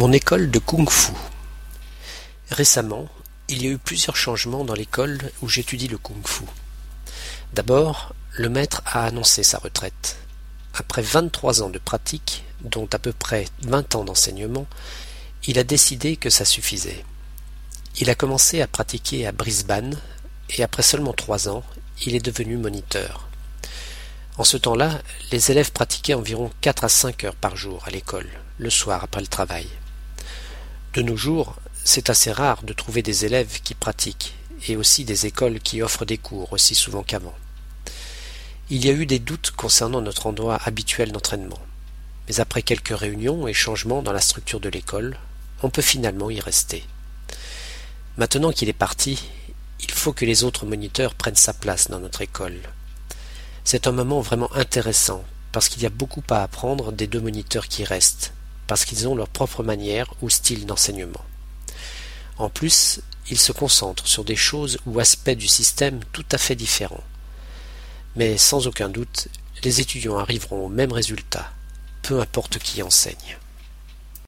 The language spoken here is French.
Mon école de kung-fu. Récemment, il y a eu plusieurs changements dans l'école où j'étudie le kung-fu. D'abord, le maître a annoncé sa retraite. Après vingt-trois ans de pratique, dont à peu près vingt ans d'enseignement, il a décidé que ça suffisait. Il a commencé à pratiquer à Brisbane et après seulement trois ans, il est devenu moniteur. En ce temps-là, les élèves pratiquaient environ quatre à cinq heures par jour à l'école, le soir après le travail. De nos jours, c'est assez rare de trouver des élèves qui pratiquent, et aussi des écoles qui offrent des cours aussi souvent qu'avant. Il y a eu des doutes concernant notre endroit habituel d'entraînement, mais après quelques réunions et changements dans la structure de l'école, on peut finalement y rester. Maintenant qu'il est parti, il faut que les autres moniteurs prennent sa place dans notre école. C'est un moment vraiment intéressant, parce qu'il y a beaucoup à apprendre des deux moniteurs qui restent, parce qu'ils ont leur propre manière ou style d'enseignement. En plus, ils se concentrent sur des choses ou aspects du système tout à fait différents. Mais sans aucun doute, les étudiants arriveront au même résultat, peu importe qui enseigne.